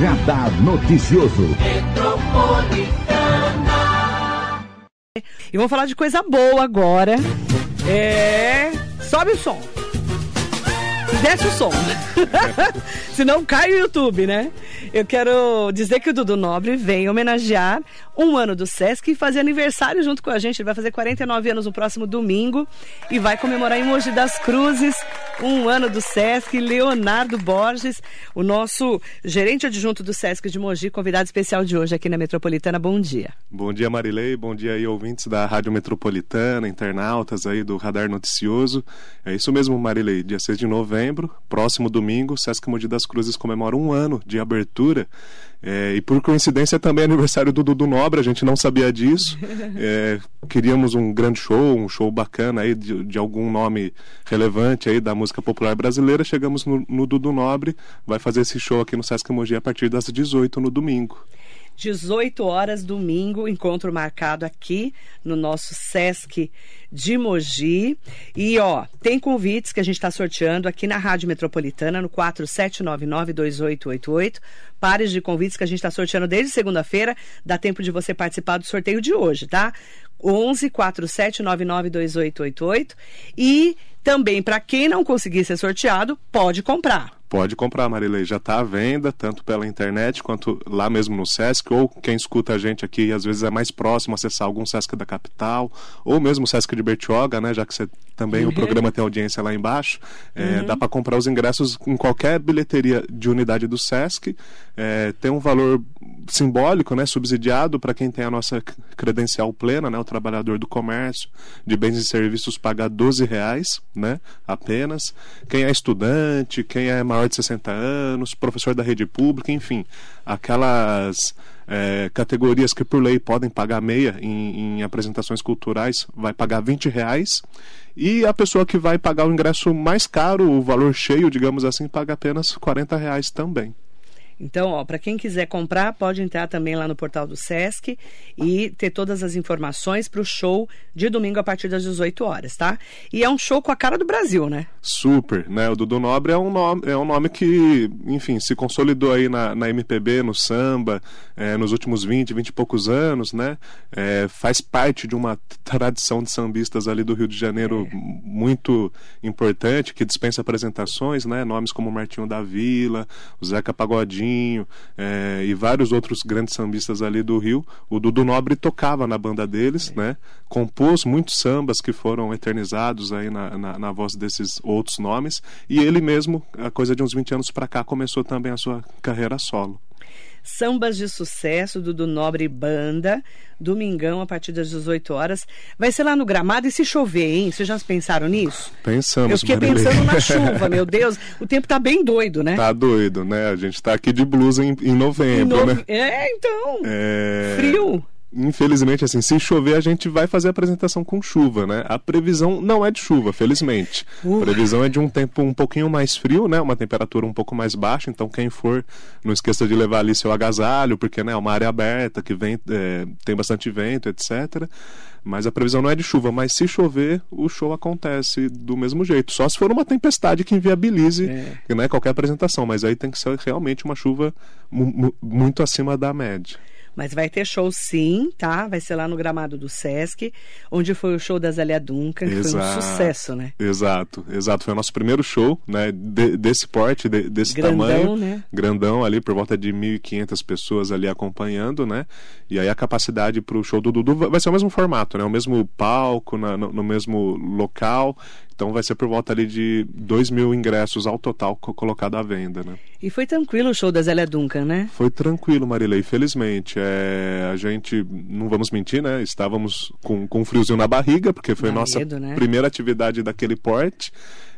Radar Noticioso. E vamos falar de coisa boa agora. É. Sobe o som. Desce o som. Senão cai o YouTube, né? Eu quero dizer que o Dudu Nobre vem homenagear um ano do Sesc e fazer aniversário junto com a gente. Ele vai fazer 49 anos no próximo domingo e vai comemorar em Mogi das Cruzes um ano do Sesc. Leonardo Borges, o nosso gerente adjunto do Sesc de Mogi, convidado especial de hoje aqui na Metropolitana. Bom dia. Bom dia, Marilei. Bom dia aí, ouvintes da Rádio Metropolitana, internautas aí do Radar Noticioso. É isso mesmo, Marilei. Dia 6 de novembro, próximo domingo, Sesc Mogi das Cruzes comemora um ano de abertura. É, e por coincidência também é aniversário do Dudu Nobre, a gente não sabia disso. É, queríamos um grande show, um show bacana aí de, de, algum nome relevante aí da música popular brasileira. Chegamos no, no Dudu Nobre, vai fazer esse show aqui no Sesc Mogi a partir das 18 no domingo. 18 horas, domingo, encontro marcado aqui no nosso Sesc de Mogi. E, ó, tem convites que a gente está sorteando aqui na Rádio Metropolitana, no 47992888. Pares de convites que a gente está sorteando desde segunda-feira. Dá tempo de você participar do sorteio de hoje, tá? 11 47992888. E também, para quem não conseguir ser sorteado, pode comprar. Pode comprar, Marilei. Já está à venda, tanto pela internet quanto lá mesmo no Sesc, ou quem escuta a gente aqui, às vezes é mais próximo, acessar algum Sesc da capital, ou mesmo o Sesc de Bertioga, né? Já que você também uhum. o programa tem audiência lá embaixo. É, uhum. Dá para comprar os ingressos em qualquer bilheteria de unidade do Sesc. É, tem um valor simbólico, né? Subsidiado para quem tem a nossa credencial plena, né? O trabalhador do comércio, de bens e serviços paga 12 reais, né? Apenas. Quem é estudante, quem é maior de 60 anos, professor da rede pública, enfim, aquelas é, categorias que por lei podem pagar meia em, em, apresentações culturais vai pagar 20 reais e a pessoa que vai pagar o ingresso mais caro, o valor cheio, digamos assim, paga apenas 40 reais também. Então, ó, para quem quiser comprar, pode entrar também lá no portal do Sesc e ter todas as informações para o show de domingo a partir das 18 horas, tá? E é um show com a cara do Brasil, né? Super, né? O Dudu Nobre é um nome, é um nome que, enfim, se consolidou aí na, na MPB, no samba, é, nos últimos 20, 20 e poucos anos, né? É, faz parte de uma tradição de sambistas ali do Rio de Janeiro é. muito importante, que dispensa apresentações, né? Nomes como Martinho da Vila, o Zeca Pagodinho é, e vários outros grandes sambistas ali do Rio. O Dudu Nobre tocava na banda deles, é. né? Compôs muitos sambas que foram eternizados aí na, na, na, voz desses outros nomes. E ele mesmo, a coisa de uns 20 anos para cá, começou também a sua carreira solo. Sambas de Sucesso do, do Nobre Banda, domingão a partir das 18 horas. Vai ser lá no gramado e se chover, hein? Vocês já pensaram nisso? Pensamos. Eu fiquei pensando na chuva, meu Deus. O tempo tá bem doido, né? Tá doido, né? A gente tá aqui de blusa em, em novembro, em no... né? É, então. É... Frio infelizmente, assim, se chover, a gente vai fazer a apresentação com chuva, né? A previsão não é de chuva, felizmente. Uh. A previsão é de um tempo um pouquinho mais frio, né? Uma temperatura um pouco mais baixa. Então, quem for, não esqueça de levar ali seu agasalho, porque né, é uma área aberta que vem, é, tem bastante vento, etc. Mas a previsão não é de chuva, mas se chover, o show acontece do mesmo jeito. Só se for uma tempestade que inviabilize é. né, qualquer apresentação. Mas aí tem que ser realmente uma chuva muito acima da média. Mas vai ter show sim, tá? Vai ser lá no gramado do Sesc, onde foi o show da Zélia Duncan, que exato, foi um sucesso, né? Exato, exato. Foi o nosso primeiro show, né? De, desse porte, de, desse grandão, tamanho. Né? Grandão ali, por volta de 1.500 pessoas ali acompanhando, né? E aí a capacidade para o show do Dudu vai ser o mesmo formato, né? O mesmo palco, na, no, no mesmo local. Então vai ser por volta ali de 2 mil ingressos ao total colocado à venda, né? E foi tranquilo o show da Zélia Duncan, né? Foi tranquilo, Marilei, felizmente. É, a gente, não vamos mentir, né? Estávamos com, com um friozinho na barriga, porque foi a nossa né? primeira atividade daquele porte.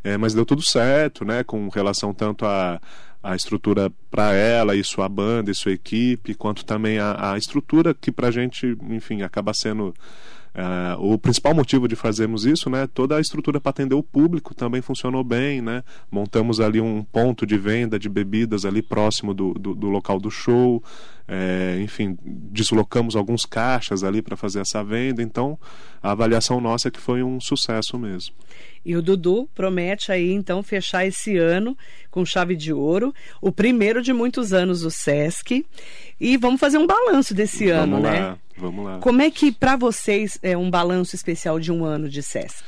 É, mas deu tudo certo, né? Com relação tanto a a estrutura para ela e sua banda e sua equipe, quanto também a, a estrutura que para a gente, enfim, acaba sendo Uh, o principal motivo de fazermos isso, né, toda a estrutura para atender o público também funcionou bem, né, montamos ali um ponto de venda de bebidas ali próximo do, do, do local do show, é, enfim, deslocamos alguns caixas ali para fazer essa venda, então a avaliação nossa é que foi um sucesso mesmo. E o Dudu promete aí então fechar esse ano com chave de ouro, o primeiro de muitos anos do SESC. E vamos fazer um balanço desse vamos ano, lá, né? Vamos lá. Como é que para vocês é um balanço especial de um ano de SESC?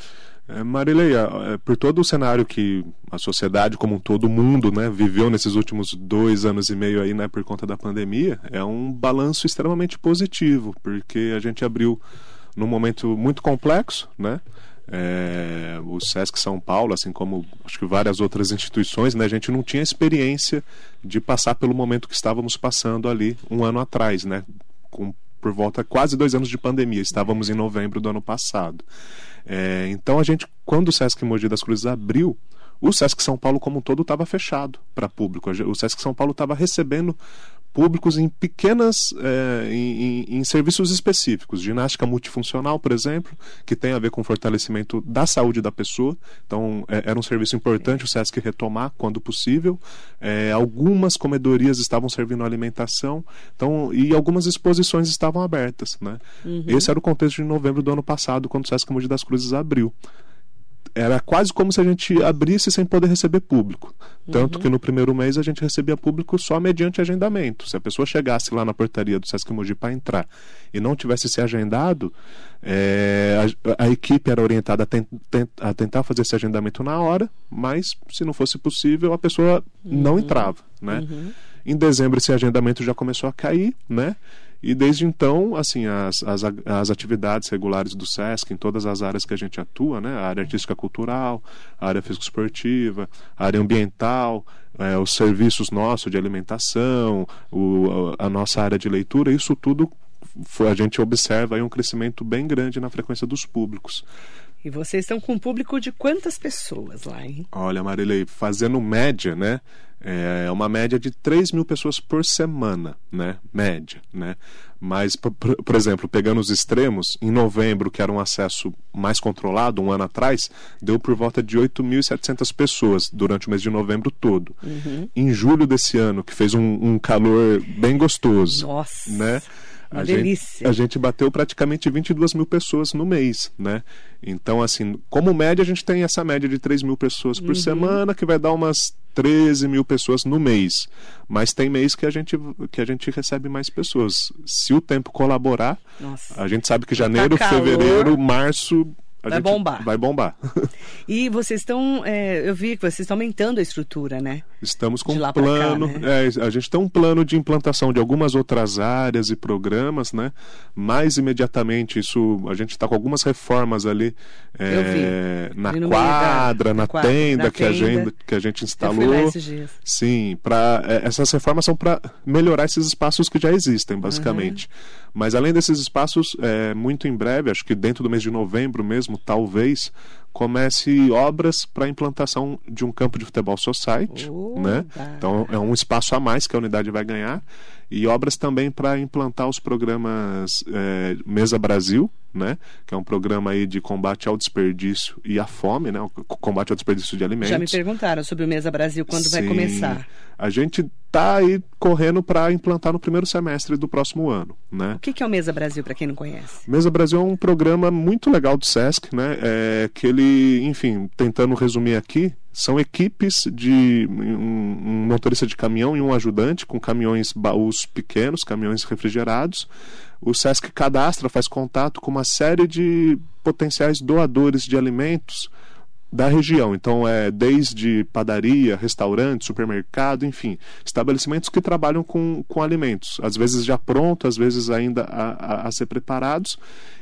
É, Marileia, é, por todo o cenário que a sociedade como um todo, o mundo, né, viveu nesses últimos dois anos e meio aí, né, por conta da pandemia, é um balanço extremamente positivo, porque a gente abriu num momento muito complexo, né, é, o SESC São Paulo, assim como acho que várias outras instituições, né, a gente não tinha experiência de passar pelo momento que estávamos passando ali um ano atrás, né, com, por volta quase dois anos de pandemia. Estávamos em novembro do ano passado. É, então a gente, quando o SESC Mogi das Cruzes abriu, o Sesc São Paulo como um todo estava fechado para público. O Sesc São Paulo estava recebendo públicos em pequenas é, em, em, serviços específicos. Ginástica multifuncional por exemplo que tem a ver com o fortalecimento da saúde da pessoa. Então é, era um serviço importante o Sesc retomar quando possível. É, algumas comedorias estavam servindo alimentação então e algumas exposições estavam abertas né? Uhum. esse era o contexto de novembro do ano passado quando o Sesc Mogi das Cruzes abriu era quase como se a gente abrisse sem poder receber público. Tanto uhum. que no primeiro mês a gente recebia público só mediante agendamento. Se a pessoa chegasse lá na portaria do Sesc Mogi para entrar e não tivesse se agendado, é, a, a, equipe era orientada a, ten, ten, a, tentar fazer esse agendamento na hora, mas se não fosse possível, a pessoa uhum. não entrava. Né? Uhum. Em dezembro esse agendamento já começou a cair, né? E desde então, assim, as, as, as atividades regulares do SESC, em todas as áreas que a gente atua, né? A área artística cultural, a área físico-esportiva, a área ambiental, é, os serviços nossos de alimentação, o, a nossa área de leitura, isso tudo a gente observa aí um crescimento bem grande na frequência dos públicos. E vocês estão com um público de quantas pessoas lá, hein? Olha, Marilei, fazendo média, né? É uma média de 3 mil pessoas por semana, né? Média, né? Mas, por, por, exemplo, pegando os extremos, em novembro, que era um acesso mais controlado, um ano atrás, deu por volta de 8.700 pessoas durante o mês de novembro todo. Uhum. Em julho desse ano, que fez um, um calor bem gostoso, Nossa. né? A delícia. Gente, a gente bateu praticamente 22 mil pessoas no mês, né? Então, assim, como média, a gente tem essa média de 3 mil pessoas por uhum. semana, que vai dar umas 13 mil pessoas no mês. Mas tem mês que a gente, que a gente recebe mais pessoas. Se o tempo colaborar, Nossa. a gente sabe que janeiro, tá fevereiro, março vai bombar. Vai bombar. e vocês estão, é, eu vi que vocês estão aumentando a estrutura, né? Estamos com um plano, cá, né? é, a gente tem um plano de implantação de algumas outras áreas e programas, né? Mais imediatamente isso, a gente está com algumas reformas ali é, na quadra, da, na, quadra, tenda, na que tenda. a gente que a gente instalou. Sim, para é, essas reformas são para melhorar esses espaços que já existem, basicamente. Uhum. Mas além desses espaços, é, muito em breve, acho que dentro do mês de novembro mesmo, talvez, comece obras para a implantação de um campo de futebol society, né? Então é um espaço a mais que a unidade vai ganhar e obras também para implantar os programas é, Mesa Brasil, né? Que é um programa aí de combate ao desperdício e à fome, né? O combate ao desperdício de alimentos. Já me perguntaram sobre o Mesa Brasil quando Sim. vai começar. A gente tá aí correndo para implantar no primeiro semestre do próximo ano, né? O que, que é o Mesa Brasil para quem não conhece? Mesa Brasil é um programa muito legal do SESC, né? É, que ele, enfim, tentando resumir aqui, são equipes de um, um, motorista de caminhão e um ajudante com caminhões baús pequenos, caminhões refrigerados. O SESC cadastra, faz contato com uma série de potenciais doadores de alimentos da região. Então, é desde padaria, restaurante, supermercado, enfim, estabelecimentos que trabalham com, com alimentos, às vezes já pronto, às vezes ainda a, a, a ser preparados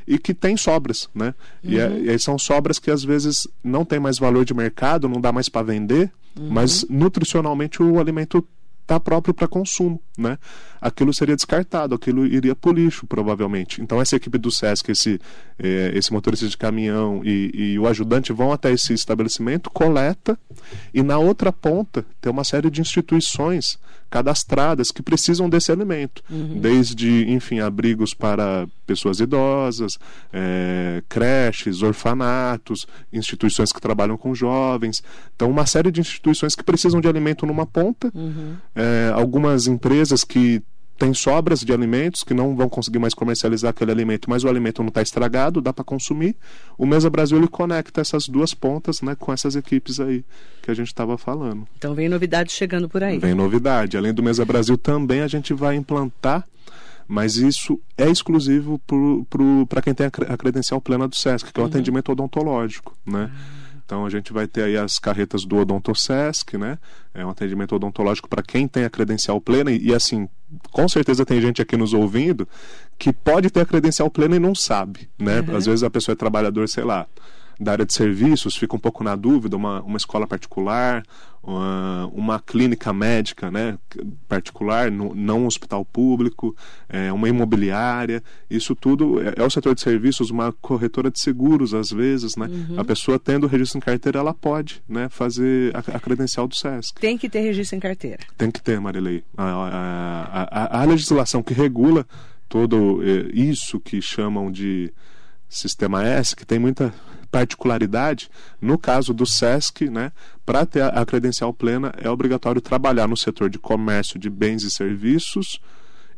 e que tem sobras, né? Uhum. E, é, e, aí são sobras que às vezes não tem mais valor de mercado, não dá mais para vender, uhum. mas nutricionalmente o alimento está próprio para consumo, né? Aquilo seria descartado, aquilo iria para o lixo, provavelmente. Então essa equipe do SESC, esse, eh, esse motorista de caminhão e, e, o ajudante vão até esse estabelecimento, coleta, e na outra ponta tem uma série de instituições cadastradas que precisam desse alimento, uhum. desde, enfim, abrigos para pessoas idosas, é, creches, orfanatos, instituições que trabalham com jovens. Então, uma série de instituições que precisam de alimento numa ponta, uhum. é, algumas empresas que tem sobras de alimentos que não vão conseguir mais comercializar aquele alimento, mas o alimento não está estragado, dá para consumir. O Mesa Brasil ele conecta essas duas pontas, né, com essas equipes aí que a gente estava falando. Então vem novidade chegando por aí. Vem novidade. Além do Mesa Brasil também a gente vai implantar mas isso é exclusivo para quem tem a credencial plena do SESC, que é o uhum. atendimento odontológico, né? Uhum. Então a gente vai ter aí as carretas do Odontosesc, né? É um atendimento odontológico para quem tem a credencial plena e, e, assim, com certeza tem gente aqui nos ouvindo que pode ter a credencial plena e não sabe, né? Uhum. Às vezes a pessoa é trabalhador, sei lá, da área de serviços, fica um pouco na dúvida, uma, uma escola particular, uma, uma clínica médica né, particular, no, não um hospital público, é, uma imobiliária, isso tudo é, é, o setor de serviços, uma corretora de seguros, às vezes, né? Uhum. A pessoa tendo registro em carteira, ela pode né, fazer a, a, credencial do SESC. Tem que ter registro em carteira. Tem que ter, Marilei. A, a, a, a legislação que regula todo é, isso que chamam de sistema S, que tem muita particularidade, no caso do SESC, né, para ter a, credencial plena é obrigatório trabalhar no setor de comércio de bens e serviços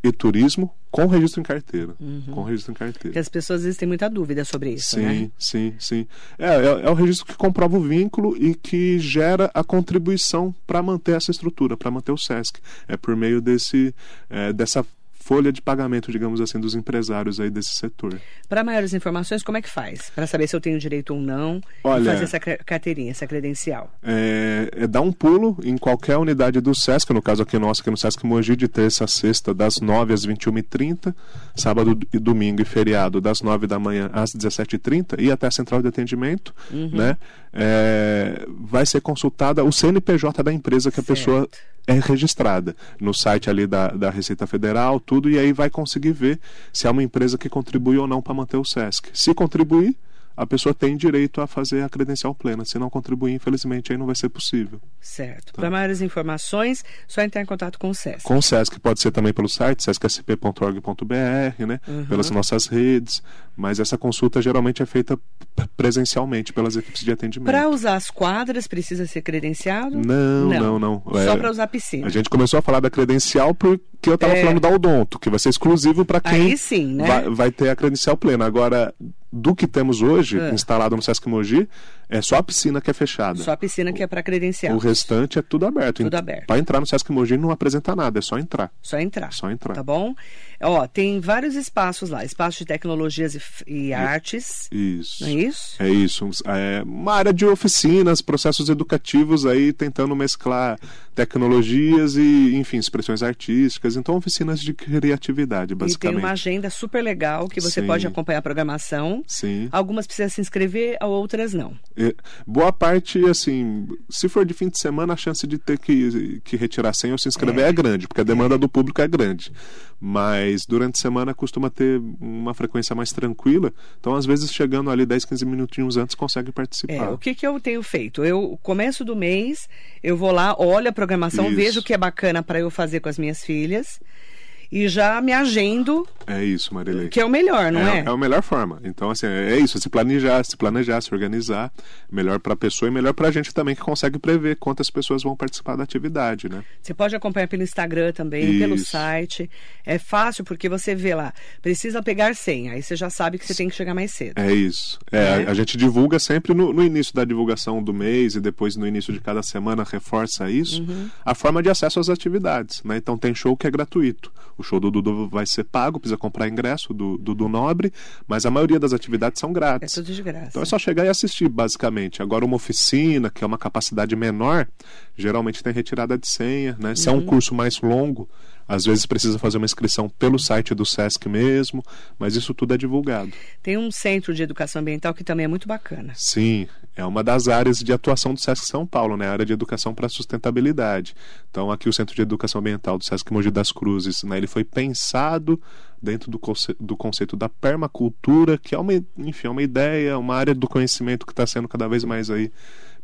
e turismo com registro em carteira. Uhum. Com registro em carteira. Porque as pessoas às vezes têm muita dúvida sobre isso, sim, né? Sim, sim, é, é, é, o registro que comprova o vínculo e que gera a contribuição para manter essa estrutura, para manter o SESC. É por meio desse, é, dessa folha de pagamento, digamos assim, dos empresários aí desse setor. Para maiores informações, como é que faz? Para saber se eu tenho direito ou não Olha, fazer essa carteirinha, essa credencial? É, é, dar um pulo em qualquer unidade do SESC, no caso aqui nosso, aqui no SESC Mogi, de terça a sexta, das 9 às 21h30, sábado e domingo e feriado, das 9 da manhã às 17h30, e até a central de atendimento, uhum. né? É, vai ser consultada o CNPJ da empresa que certo. a pessoa é registrada no site ali da, da Receita Federal, tudo, e aí vai conseguir ver se é uma empresa que contribui ou não para manter o SESC. Se contribuir, a pessoa tem direito a fazer a credencial plena. Se não contribuir, infelizmente, aí não vai ser possível. Certo. Tá? Para maiores informações, só entrar em contato com o SESC. Com o SESC, pode ser também pelo site, sescsp.org.br, né? Uhum. pelas nossas redes, mas essa consulta geralmente é feita presencialmente pelas equipes de atendimento. Para usar as quadras, precisa ser credenciado? Não, não, não. não. Só é, para usar a piscina. A gente começou a falar da credencial porque eu estava é... falando da Odonto, que vai ser exclusivo para quem Aí sim, né? vai, vai ter a credencial plena. Agora, do que temos hoje, é. instalado no Sesc Mogi, é só a piscina que é fechada. Só a piscina que é para credencial. O restante é tudo aberto. Tudo aberto. Para entrar no Sesc Mogi não apresenta nada, é só entrar. Só entrar. Só entrar. Tá bom? Ó, tem vários espaços lá, espaço de tecnologias e, e artes. Isso. Não é isso? É isso. É uma área de oficinas, processos educativos aí tentando mesclar tecnologias e, enfim, expressões artísticas. Então, oficinas de criatividade, basicamente. E tem uma agenda super legal que você Sim. pode acompanhar a programação. Sim. Algumas precisam se inscrever, outras não. É, boa parte, assim, se for de fim de semana, a chance de ter que, que retirar senha ou se inscrever é, é grande, porque a demanda é. do público é grande. Mas durante a semana costuma ter uma frequência mais tranquila. Então, às vezes, chegando ali 10, 15 minutinhos antes, consegue participar. É, o que, que eu tenho feito? Eu, começo do mês, eu vou lá, olho a programação, Isso. vejo o que é bacana para eu fazer com as minhas filhas e já me agendo. É isso, Marilei. Que é o melhor, não é? É, é a melhor forma. Então, assim, é isso, se planejar, se planejar, se organizar, melhor para a pessoa e melhor para a gente também que consegue prever quantas pessoas vão participar da atividade, né? Você pode acompanhar pelo Instagram também, isso. pelo site. É fácil porque você vê lá, precisa pegar senha, aí você já sabe que você tem que chegar mais cedo. É isso. É, é. A, a, gente divulga sempre no, no, início da divulgação do mês e depois no início de cada semana reforça isso, uhum. a forma de acesso às atividades, né? Então tem show que é gratuito. O show do Dudu vai ser pago, precisa comprar ingresso do Dudu Nobre, mas a maioria das atividades são grátis. É tudo de graça. Então é só chegar e assistir, basicamente. Agora, uma oficina, que é uma capacidade menor, geralmente tem retirada de senha, né? Se uhum. é um uhum. curso mais longo, Às vezes precisa fazer uma inscrição pelo site do SESC mesmo, mas isso tudo é divulgado. Tem um centro de educação ambiental que também é muito bacana. Sim, é uma das áreas de atuação do SESC São Paulo, né? A área de educação para sustentabilidade. Então, aqui o Centro de Educação Ambiental do SESC Mogi das Cruzes, né? Ele foi pensado dentro do, conce do conceito da permacultura, que é uma, enfim, é uma ideia, uma área do conhecimento que está sendo cada vez mais aí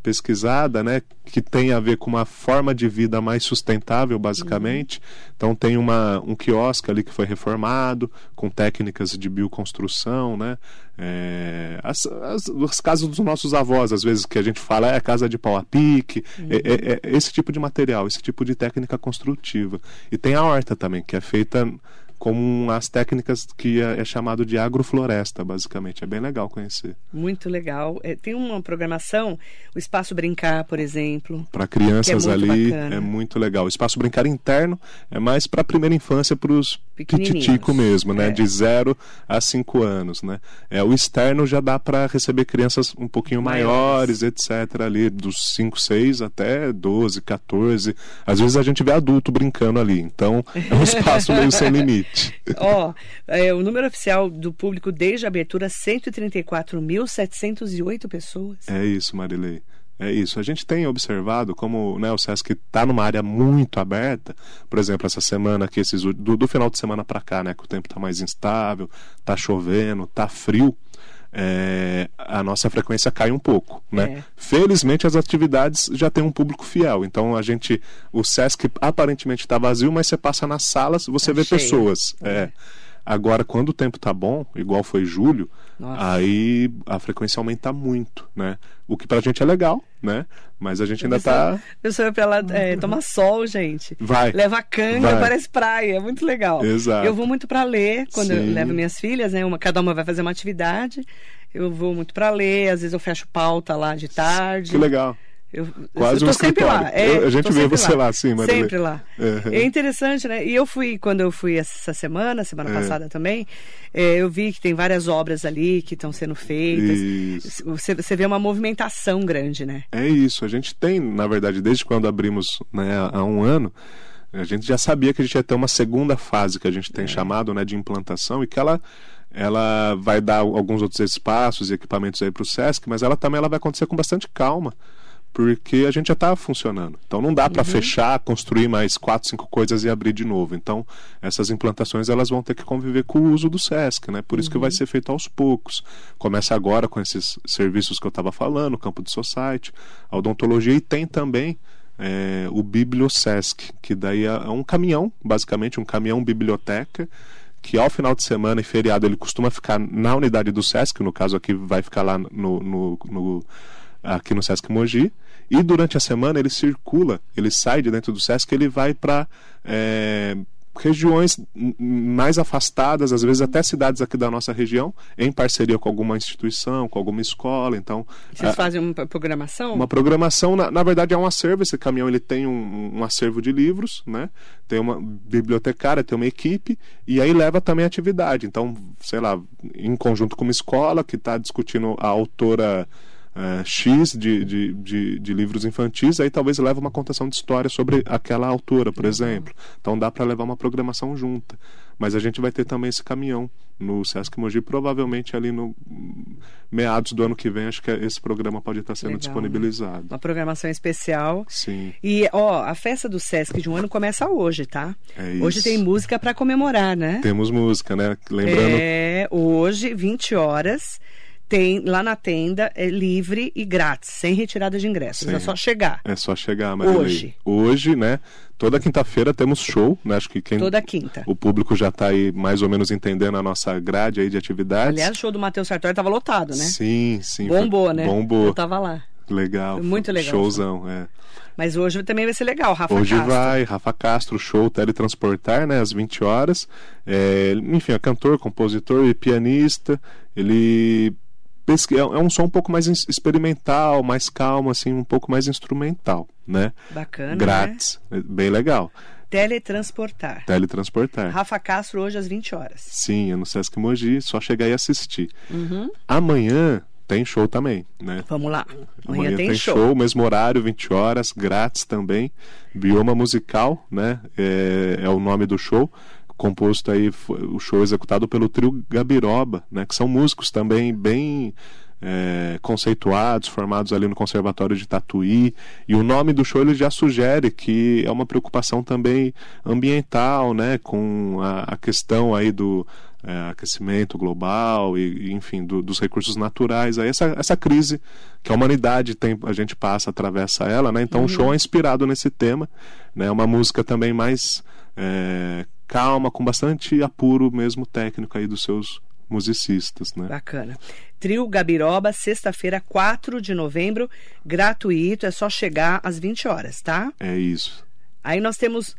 pesquisada, né, que tem a ver com uma forma de vida mais sustentável, basicamente. Uhum. Então tem uma, um quiosque ali que foi reformado, com técnicas de bioconstrução, né? É, as, as, as, casas dos nossos avós, às vezes, que a gente fala, é casa de pau a pique, uhum. é, é, é esse tipo de material, esse tipo de técnica construtiva. E tem a horta também, que é feita como as técnicas que é, é, chamado de agrofloresta, basicamente. É bem legal conhecer. Muito legal. É, tem uma programação, o Espaço Brincar, por exemplo. Para crianças é ali bacana. é muito legal. O Espaço Brincar interno é mais para a primeira infância, para os pititico mesmo, né? É. De 0 a 5 anos, né? É, o externo já dá para receber crianças um pouquinho maiores, maiores, etc. ali, dos 5, 6 até 12, 14. Às vezes a gente vê adulto brincando ali. Então é um espaço meio sem limite. Ó, é, o número oficial do público desde a abertura, 134.708 pessoas. É isso, Marilei. É isso. A gente tem observado como né, o SESC está numa área muito aberta. Por exemplo, essa semana aqui, esses, do, do final de semana para cá, né, que o tempo está mais instável, está chovendo, está frio é, a nossa frequência cai um pouco, né? É. Felizmente as atividades já têm um público fiel, então a gente, o Sesc aparentemente está vazio, mas você passa nas salas, você tá vê cheio. pessoas. É. é. Agora, quando o tempo tá bom, igual foi julho, Nossa. aí a frequência aumenta muito, né? O que pra gente é legal, né? Mas a gente ainda pessoa, tá. Pessoa pra lá é, tomar sol, gente. Vai. Leva canga, vai. parece praia, é muito legal. Exato. Eu vou muito para ler quando Sim. eu levo minhas filhas, né? Uma, cada uma vai fazer uma atividade. Eu vou muito para ler, às vezes eu fecho pauta lá de tarde. Que legal. Eu, Quase eu um sempre lá. É, eu, a gente vê você lá, lá sim, Marilene. Sempre lá. Uhum. É interessante, né? E eu fui, quando eu fui essa semana, semana é. passada também, é, eu vi que tem várias obras ali que estão sendo feitas. Você, você vê uma movimentação grande, né? É isso. A gente tem, na verdade, desde quando abrimos né, há um ano, a gente já sabia que a gente ia ter uma segunda fase que a gente tem é. chamado né, de implantação e que ela ela vai dar alguns outros espaços e equipamentos aí para o SESC, mas ela também ela vai acontecer com bastante calma porque a gente já está funcionando. Então não dá para uhum. fechar, construir mais quatro, cinco coisas e abrir de novo. Então essas implantações elas vão ter que conviver com o uso do SESC, né? Por isso uhum. que vai uhum. ser feito aos poucos. Começa agora com esses serviços que eu estava falando, campo de society, a odontologia e tem também é, o Bibliosesc, que daí é, é um caminhão, basicamente um caminhão biblioteca que ao final de semana e feriado ele costuma ficar na unidade do SESC, no caso aqui vai ficar lá no, no, no aqui no Sesc Mogi. E durante a semana ele circula, ele sai de dentro do Sesc, ele vai para é, regiões mais afastadas, às vezes até cidades aqui da nossa região, em parceria com alguma instituição, com alguma escola. Então, vocês fazem uma programação? Uma programação, na, na, verdade, é um acervo. Esse caminhão ele tem um, um, acervo de livros, né? Tem uma bibliotecária, tem uma equipe e aí leva também atividade. Então, sei lá, em conjunto com uma escola que está discutindo a autora uh, X de, de, de, de, livros infantis, aí talvez leve uma contação de história sobre aquela autora, por exemplo. Então dá para levar uma programação junta. Mas a gente vai ter também esse caminhão no Sesc Mogi, provavelmente ali no meados do ano que vem, acho que esse programa pode estar sendo Legal, disponibilizado. Né? Uma programação especial. Sim. E, ó, a festa do Sesc de um ano começa hoje, tá? É isso. Hoje tem música para comemorar, né? Temos música, né? Lembrando. É, hoje, 20 horas tem lá na tenda, é livre e grátis, sem retirada de ingressos. Sim. É só chegar. É só chegar, Marilei. Hoje. Hoje, né? Toda quinta-feira temos show, né? Acho que quem. Toda quinta. O público já está aí mais ou menos entendendo a nossa grade aí de atividades. Aliás, o show do Matheus Sartori estava lotado, né? Sim, sim. Bombou, né? Bombou. Eu tava lá. Legal. Muito legal. Showzão, é. Mas hoje também vai ser legal, Rafa hoje Castro. Hoje vai, Rafa Castro, show Teletransportar, né, às 20 horas. É, enfim, é cantor, compositor e pianista. Ele é, é um som um pouco mais experimental, mais calmo, assim, um pouco mais instrumental, né? Bacana. Grátis, né? bem legal. Teletransportar. Teletransportar. Rafa Castro hoje às 20 horas. Sim, é no Sesc Mogi, só chegar e assistir. Uhum. Amanhã tem show também, né? Vamos lá. Amanhã, Amanhã, tem, show. mesmo horário, 20 horas, grátis também. Bioma Musical, né? É, é o nome do show. Composto aí, foi- o show executado pelo trio Gabiroba, né? Que são músicos também bem é, conceituados, formados ali no Conservatório de Tatuí. E o nome do show ele já sugere que é uma preocupação também ambiental, né? Com a, a questão aí do é, aquecimento global e, enfim, do- dos recursos naturais. Aí essa, essa crise que a humanidade tem, a gente passa, atravessa ela, né? Então o show é inspirado nesse tema, né? É uma música também mais é, calma, com bastante apuro mesmo técnico aí dos seus musicistas, né? Bacana. Trio Gabiroba, sexta-feira, 4 de novembro, gratuito, é só chegar às 20 horas, tá? É isso. Aí nós temos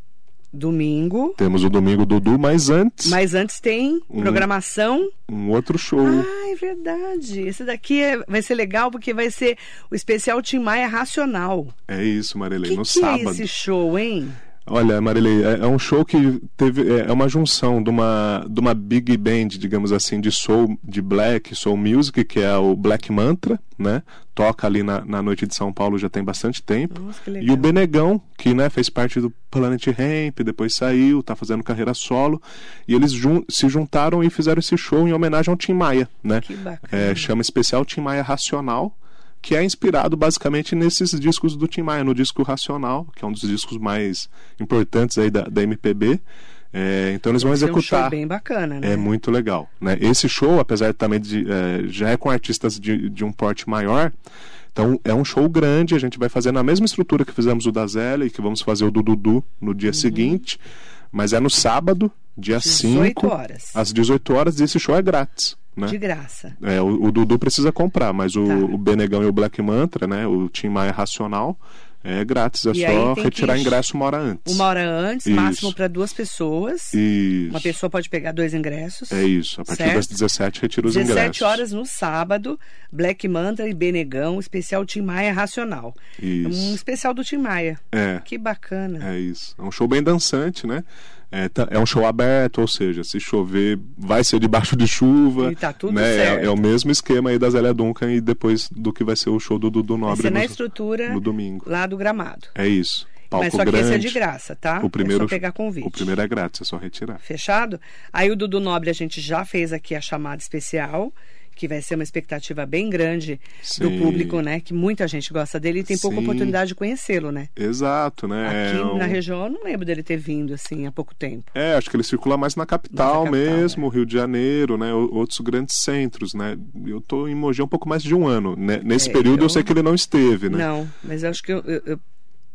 domingo, Temos o Domingo Dudu, mas antes, mas antes tem Hum. programação. um outro show. Ah, é verdade. Esse daqui é- vai ser legal porque vai ser o especial Tim Maia Racional. É isso, Marilei, que, no que sábado. é esse show, hein? Olha, Marilei, é, é um show que teve é, é uma junção de uma de uma big band, digamos assim, de soul, de black, soul music, que é o Black Mantra, né? Toca ali na, na noite de São Paulo já tem bastante tempo. Nossa, E o Benegão, que né, fez parte do Planet Ramp, depois saiu, tá fazendo carreira solo, e eles jun- se juntaram e fizeram esse show em homenagem ao Tim Maia, né? Que bacana. É, chama especial Tim Maia Racional, que é inspirado basicamente nesses discos do Tim Maia, no disco Racional, que é um dos discos mais importantes aí da, da MPB. É, então eles vão Vai ser um show executar. bem bacana, né? É muito legal. Né? Esse show, apesar de também de, é, já é com artistas de, de um porte maior, então é um show grande, a gente vai fazer na mesma estrutura que fizemos o da Zélia e que vamos fazer o do Dudu no dia seguinte, mas é no sábado, dia 18 5, horas. às 18 horas, e esse show é grátis. Né? De graça. É, o, o Dudu precisa comprar, mas o, Tá. o Benegão e o Black Mantra, né? O Tim Maia Racional, é grátis, é E só retirar que- ingresso uma hora antes. Uma hora antes, Isso. máximo para duas pessoas. Isso. Uma pessoa pode pegar dois ingressos. É isso. A partir Certo. das 17 retira os 17 ingressos. horas no sábado, Black Mantra e Benegão, especial Tim Maia Racional. Um Isso. especial do Tim Maia. É. Que bacana. É isso. É um show bem dançante, né? É, tá- é um show aberto, ou seja, se chover, vai ser debaixo de chuva. E tá tudo né? É- certo. É, o mesmo esquema aí da Zélia Duncan e depois do que vai ser o show do Dudu Vai Nobre ser na no, estrutura no domingo. lá do gramado. É isso. Palco Mas só que grande. esse é de graça, tá? O primeiro, é só pegar convite. O primeiro é grátis, é só retirar. Fechado? Aí o Dudu Nobre a gente já fez aqui a chamada especial, que vai ser uma expectativa bem grande do Sim. público, né? Que muita gente gosta dele e tem pouca Sim. oportunidade de conhecê-lo, né? Exato, né? Aqui É um- na região eu não lembro dele ter vindo assim há pouco tempo. É, acho que ele circula mais na capital, Mais na capital, mesmo, Rio de Janeiro, né? Outros grandes centros, né? Eu tô em Mogi há um pouco mais de um ano. né? Nesse É, período eu... eu- sei que ele não esteve, né? Não, mas acho que eu, eu,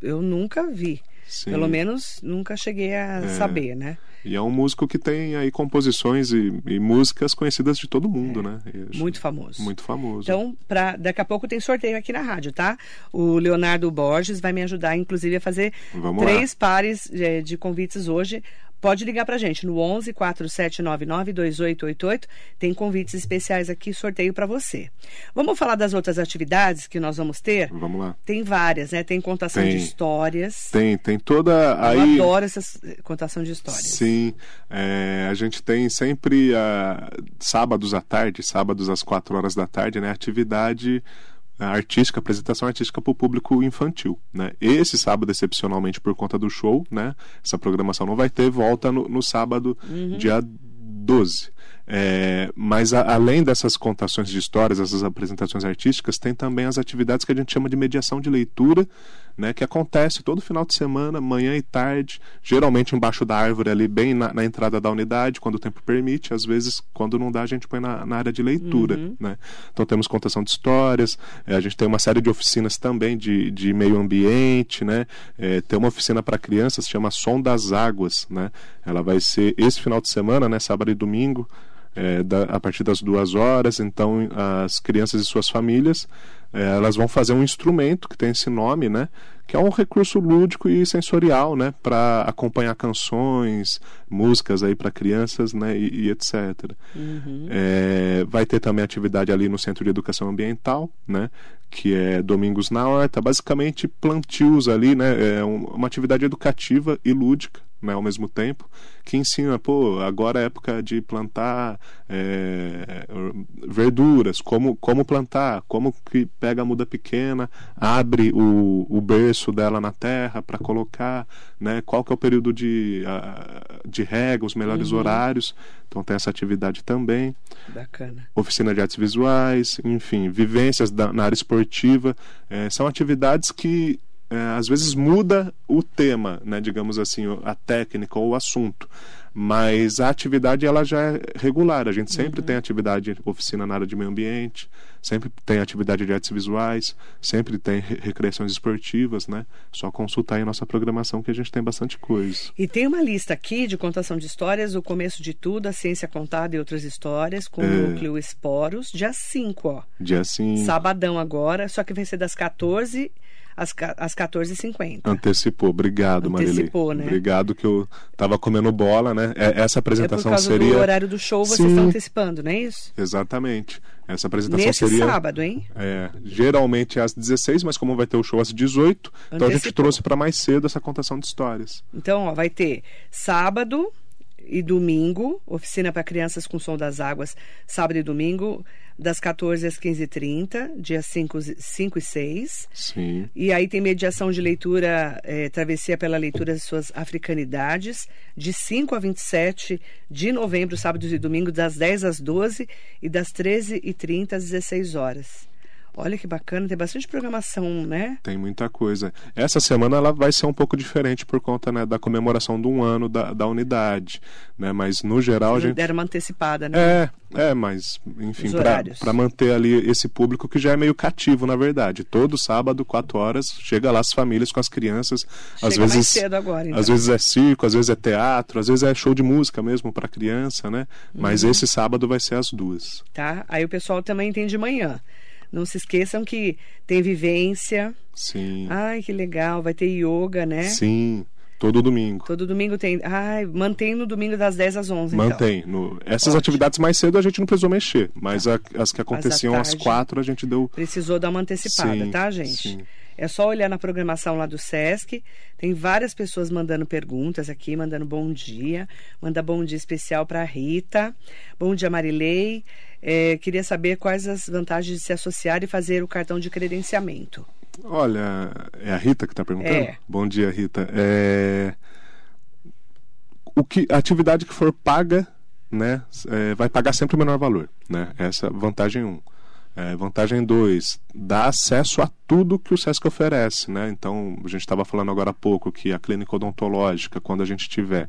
eu nunca vi. Sim. Pelo menos nunca cheguei a saber, né? E é um músico que tem aí composições e, e músicas conhecidas de todo mundo, né? E acho Muito famoso. Muito famoso. Então, pra, daqui a pouco tem sorteio aqui na rádio, tá? O Leonardo Borges vai me ajudar, inclusive, a fazer Vamos três pares eh, de convites hoje. Pode ligar pra gente no 11 4799 2888. Tem convites especiais aqui, sorteio para você. Vamos falar das outras atividades que nós vamos ter? Vamos lá. Tem várias, né? Tem contação Tem. de histórias. Tem, tem toda Eu aí. adoro essas eh, contação de histórias. Sim, é, a gente tem sempre ah, sábados à tarde, sábados às 4 horas da tarde, né? Atividade artística, apresentação artística para o público infantil, né? Esse sábado, excepcionalmente por conta do show, né? Essa programação não vai ter, volta no, no sábado, dia 12. É, mas a- além dessas contações de histórias, essas apresentações artísticas, tem também as atividades que a gente chama de mediação de leitura, né, que acontece todo final de semana, manhã e tarde, geralmente embaixo da árvore ali, bem na, na entrada da unidade, quando o tempo permite. Às vezes, quando não dá, a gente põe na, na área de leitura. Né? Então temos contação de histórias, eh, a gente tem uma série de oficinas também de, de meio ambiente, né? Eh, tem uma oficina para crianças, chama Som das Águas, né? Ela vai ser esse final de semana, né, sábado e domingo, é, da- a partir das duas horas. Então, as crianças e suas famílias é, elas vão fazer um instrumento que tem esse nome, né? Que é um recurso lúdico e sensorial, né? Para acompanhar canções, músicas aí para crianças, né? E, e etc. É, vai ter também atividade ali no Centro de Educação Ambiental, né? Que é Domingos na Horta, basicamente plantios ali, né? É um- uma atividade educativa e lúdica, né, ao mesmo tempo, que ensina, pô, agora é época de plantar é, verduras, como, como plantar, como que pega a muda pequena, abre o, o berço dela na terra para colocar, né, qual que é o período de, de rega, os melhores uhum. horários. Então tem essa atividade também. Bacana. Oficina de artes visuais, enfim, vivências da, na área esportiva. É, são atividades que é, às vezes muda o tema, né, digamos assim, a técnica ou o assunto, mas a atividade ela já é regular. A gente sempre uhum. tem atividade oficina na área de meio ambiente, sempre tem atividade de artes visuais, sempre tem recreações esportivas, né? Só consultar aí nossa programação que a gente tem bastante coisa. E tem uma lista aqui de contação de histórias, o começo de tudo, a ciência contada e outras histórias, com é... o núcleo Esporos, dia 5, ó. Dia 5. Sabadão agora, só que vai ser das 14 às, às 14h50. Antecipou, obrigado, Antecipou, Marilei. né? Obrigado que eu estava comendo bola, né? É, essa apresentação é por causa seria. do horário do show, vocês Sim, estão antecipando, não é isso? Exatamente. Essa apresentação Nesse seria. sábado, hein? É, geralmente é às 16, mas como vai ter o show às 18, Antecipou. então a gente trouxe para mais cedo essa contação de histórias. Então, ó, vai ter sábado, e domingo, oficina para crianças com som das águas, sábado e domingo, das 14 às 15h30, dia 5, 5 e 6. Sim. E aí tem mediação de leitura, é, travessia pela leitura das suas africanidades, de 5 a 27 de novembro, sábados e domingos, das 10 às 12 e das 13h30 às 16 horas. Olha que bacana, tem bastante programação, né? Tem muita coisa. Essa semana ela vai ser um pouco diferente por conta né, da comemoração de um ano da, da unidade, né? Mas no geral a gente deram uma antecipada, né? É, é, mas enfim, para manter ali esse público que já é meio cativo, na verdade. Todo sábado, 4 horas, chega lá as famílias com as crianças, chega às vezes cedo agora, então. às vezes é circo, às vezes é teatro, às vezes é show de música mesmo para criança, né? Mas uhum. esse sábado vai ser as duas. Tá? Aí o pessoal também tem de manhã. Não se esqueçam que tem vivência. Sim. Ai, que legal. Vai ter yoga, né? Sim. Todo domingo. Todo domingo tem. Ai, mantém no domingo das 10 às 11. Então. Mantém. Então. No... Essas Ótimo. atividades mais cedo a gente não precisou mexer, mas a, as que aconteciam às 4 a gente deu. Precisou dar uma antecipada, sim, tá, gente? Sim. É só olhar na programação lá do SESC. Tem várias pessoas mandando perguntas aqui, mandando bom dia. Manda bom dia especial para Rita. Bom dia, Marilei. É, queria saber quais as vantagens de se associar e fazer o cartão de credenciamento. Olha, é a Rita que está perguntando? É. Bom dia, Rita. É... O que, a atividade que for paga, né, é, vai pagar sempre o menor valor. Né? Essa é vantagem 1. Um. É, vantagem 2, dá acesso a tudo que o SESC oferece. Né? Então, a gente estava falando agora há pouco que a clínica odontológica, quando a gente tiver